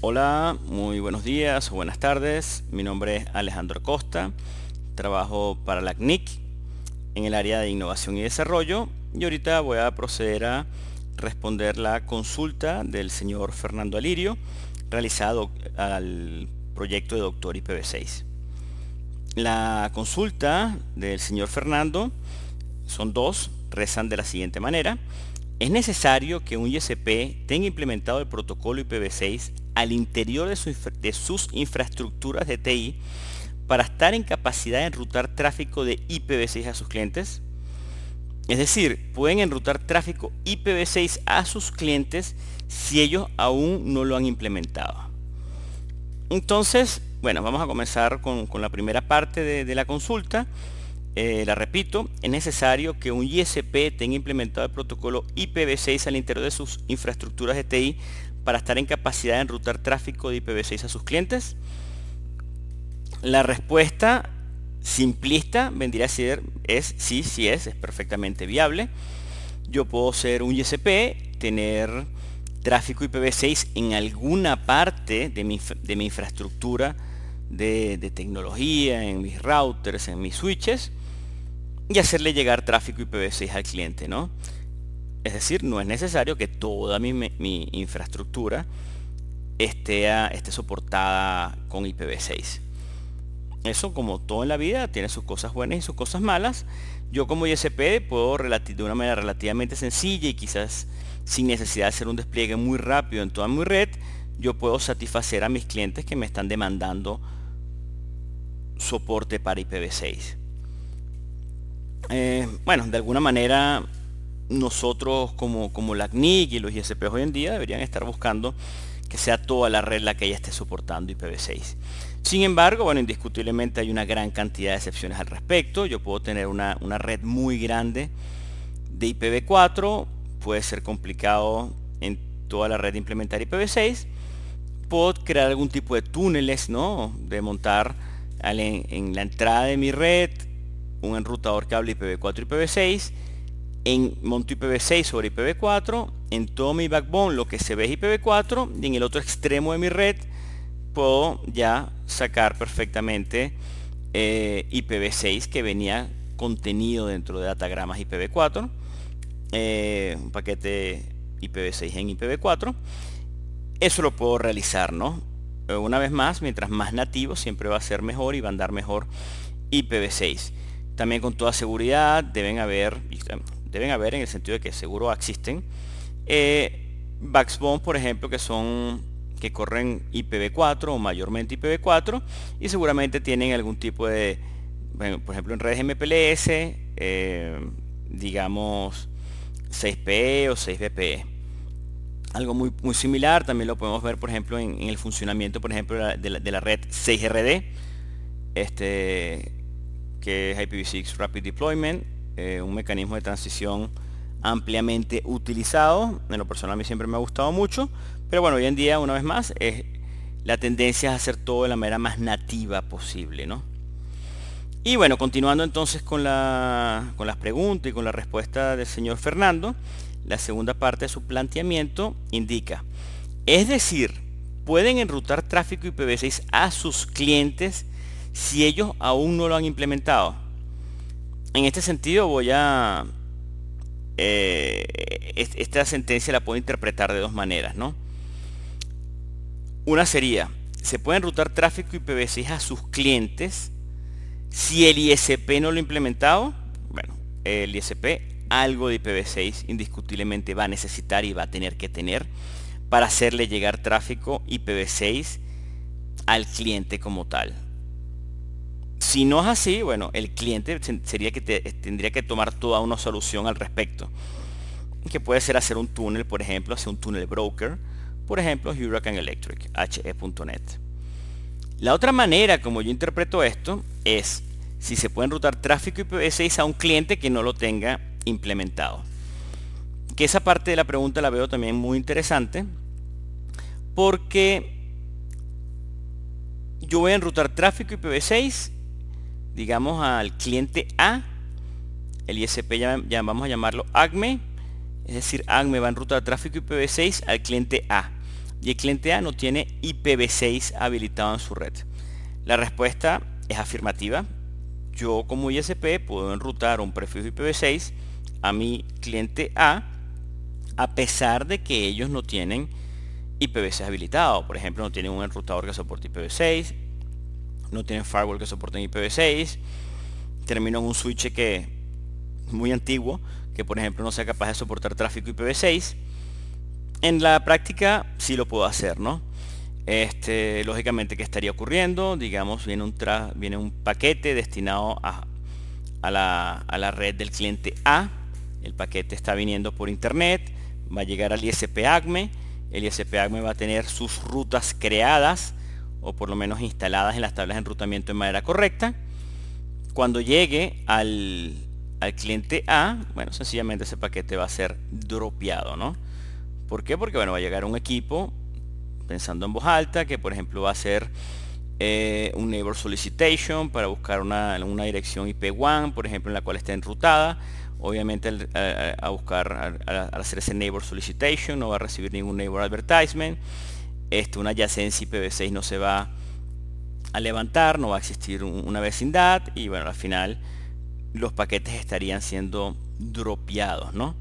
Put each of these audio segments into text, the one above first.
Hola, muy buenos días o buenas tardes. Mi nombre es Alejandro Costa. Trabajo para la CNIC en el área de innovación y desarrollo y ahorita voy a proceder a responder la consulta del señor Fernando Alirio realizado al proyecto de Doctor IPv6. La consulta del señor Fernando son dos, rezan de la siguiente manera. Es necesario que un ISP tenga implementado el protocolo IPv6 al interior de, sus infraestructuras de TI para estar en capacidad de enrutar tráfico de IPv6 a sus clientes. Es decir, pueden enrutar tráfico IPv6 a sus clientes si ellos aún no lo han implementado. Entonces, bueno, vamos a comenzar con, la primera parte de la consulta. Eh, la repito, es necesario que un ISP tenga implementado el protocolo IPv6 al interior de sus infraestructuras de TI para estar en capacidad de enrutar tráfico de IPv6 a sus clientes. La respuesta simplista vendría a ser es sí, sí es, es perfectamente viable. Yo puedo ser un ISP, tener tráfico IPv6 en alguna parte de mi, infraestructura de, de, tecnología, en mis routers, en mis switches, y hacerle llegar tráfico IPv6 al cliente, ¿no? Es decir, no es necesario que toda mi, infraestructura esté, esté soportada con IPv6. Eso como todo en la vida tiene sus cosas buenas y sus cosas malas. Yo como ISP puedo de una manera relativamente sencilla y quizás sin necesidad de hacer un despliegue muy rápido en toda mi red, yo puedo satisfacer a mis clientes que me están demandando soporte para IPv6. Eh, bueno, de alguna manera nosotros como, como la CNIC y los ISP hoy en día deberían estar buscando que sea toda la red la que ya esté soportando IPv6. Sin embargo, bueno, indiscutiblemente hay una gran cantidad de excepciones al respecto. Yo puedo tener una, red muy grande de IPv4, puede ser complicado en toda la red implementar IPv6. Puedo crear algún tipo de túneles, ¿no? De montar en la entrada de mi red un enrutador cable IPv4 y IPv6, en monto IPv6 sobre IPv4, en todo mi backbone lo que se ve es IPv4 y en el otro extremo de mi red puedo ya sacar perfectamente eh, IPv6 que venía contenido dentro de datagramas IPv4, eh, un paquete IPv6 en IPv4. Eso lo puedo realizar, ¿no? Eh, una vez más, mientras más nativo siempre va a ser mejor y va a andar mejor IPv6. También con toda seguridad deben haber, deben haber en el sentido de que seguro existen, eh, backbone, por ejemplo, que son que corren IPv4 o mayormente IPv4 y seguramente tienen algún tipo de, por ejemplo en redes MPLS, eh, digamos 6PE o 6BPE. Algo muy, muy similar también lo podemos ver, por ejemplo, en, el funcionamiento, por ejemplo, de la, de la red 6RD. Este, que es IPv6 Rapid Deployment, eh, un mecanismo de transición ampliamente utilizado. En lo personal a mí siempre me ha gustado mucho, pero bueno, hoy en día, una vez más, es, la tendencia es hacer todo de la manera más nativa posible, ¿no? Y bueno, continuando entonces con, la, con las preguntas y con la respuesta del señor Fernando, la segunda parte de su planteamiento indica, es decir, pueden enrutar tráfico IPv6 a sus clientes si ellos aún no lo han implementado. En este sentido voy a... Eh, esta sentencia la puedo interpretar de dos maneras, ¿no? Una sería, se puede enrutar tráfico IPv6 a sus clientes si el ISP no lo ha implementado. Bueno, el ISP algo de IPv6 indiscutiblemente va a necesitar y va a tener que tener para hacerle llegar tráfico IPv6 al cliente como tal. Si no es así, bueno, el cliente sería que tendría que tomar toda una solución al respecto. Que puede ser hacer un túnel, por ejemplo, hacer un túnel broker, por ejemplo, Hurricane Electric, he.net. La otra manera como yo interpreto esto es si se puede enrutar tráfico IPv6 a un cliente que no lo tenga implementado. Que esa parte de la pregunta la veo también muy interesante porque yo voy a enrutar tráfico IPv6 digamos al cliente A, el ISP ya, vamos a llamarlo ACME, es decir, ACME va en ruta de tráfico IPv6 al cliente A. y el cliente A no tiene IPv6 habilitado en su red? La respuesta es afirmativa. Yo como ISP puedo enrutar un prefijo IPv6 a mi cliente A a pesar de que ellos no tienen IPv6 habilitado. Por ejemplo, no tienen un enrutador que soporte IPv6, no tienen firewall que soporte IPv6, termino en un switch que muy antiguo, que por ejemplo no sea capaz de soportar tráfico IPv6. En la práctica sí lo puedo hacer, ¿no? Este, lógicamente, ¿qué estaría ocurriendo? Digamos, viene un, viene un paquete destinado a, a, la, a la red del cliente A. El paquete está viniendo por internet, va a llegar al ISP ACME. El ISP ACME va a tener sus rutas creadas o por lo menos instaladas en las tablas de enrutamiento de manera correcta. Cuando llegue al, al cliente A, bueno, sencillamente ese paquete va a ser dropeado, ¿no? ¿Por qué? Porque bueno, va a llegar un equipo pensando en voz alta que por ejemplo va a ser eh, un neighbor solicitation para buscar una, dirección IP1, por ejemplo, en la cual esté enrutada. Obviamente a buscar, al hacer ese neighbor solicitation no va a recibir ningún neighbor advertisement. Esto, una adjacencia IPv6 no se va a levantar, no va a existir una vecindad y bueno, al final los paquetes estarían siendo dropeados, ¿no?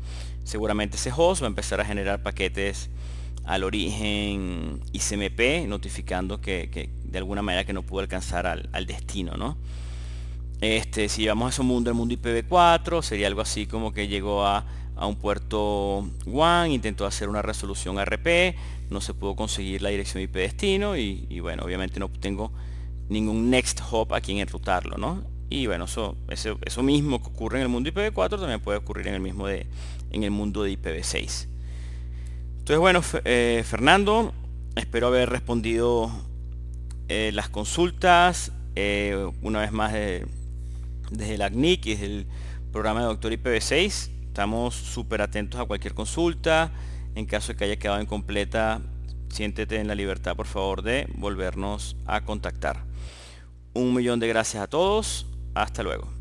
Seguramente ese host va a empezar a generar paquetes al origen ICMP, notificando que, de alguna manera que no pudo alcanzar al, destino, ¿no? Este, si llevamos a ese mundo, el mundo IPv4, sería algo así como que llegó a, un puerto WAN, intentó hacer una resolución RP, no se pudo conseguir la dirección IP destino y, bueno, obviamente no tengo ningún next hop a quien enrutarlo, ¿no? Y bueno, eso, eso, mismo que ocurre en el mundo IPv4 también puede ocurrir en el mismo de, en el mundo de IPv6. Entonces bueno, eh, Fernando, espero haber respondido eh, las consultas eh, una vez más desde la CNIC y desde el programa de Doctor IPv6. Estamos súper atentos a cualquier consulta. En caso de que haya quedado incompleta, siéntete en la libertad, por favor, de volvernos a contactar. Un millón de gracias a todos. Hasta luego.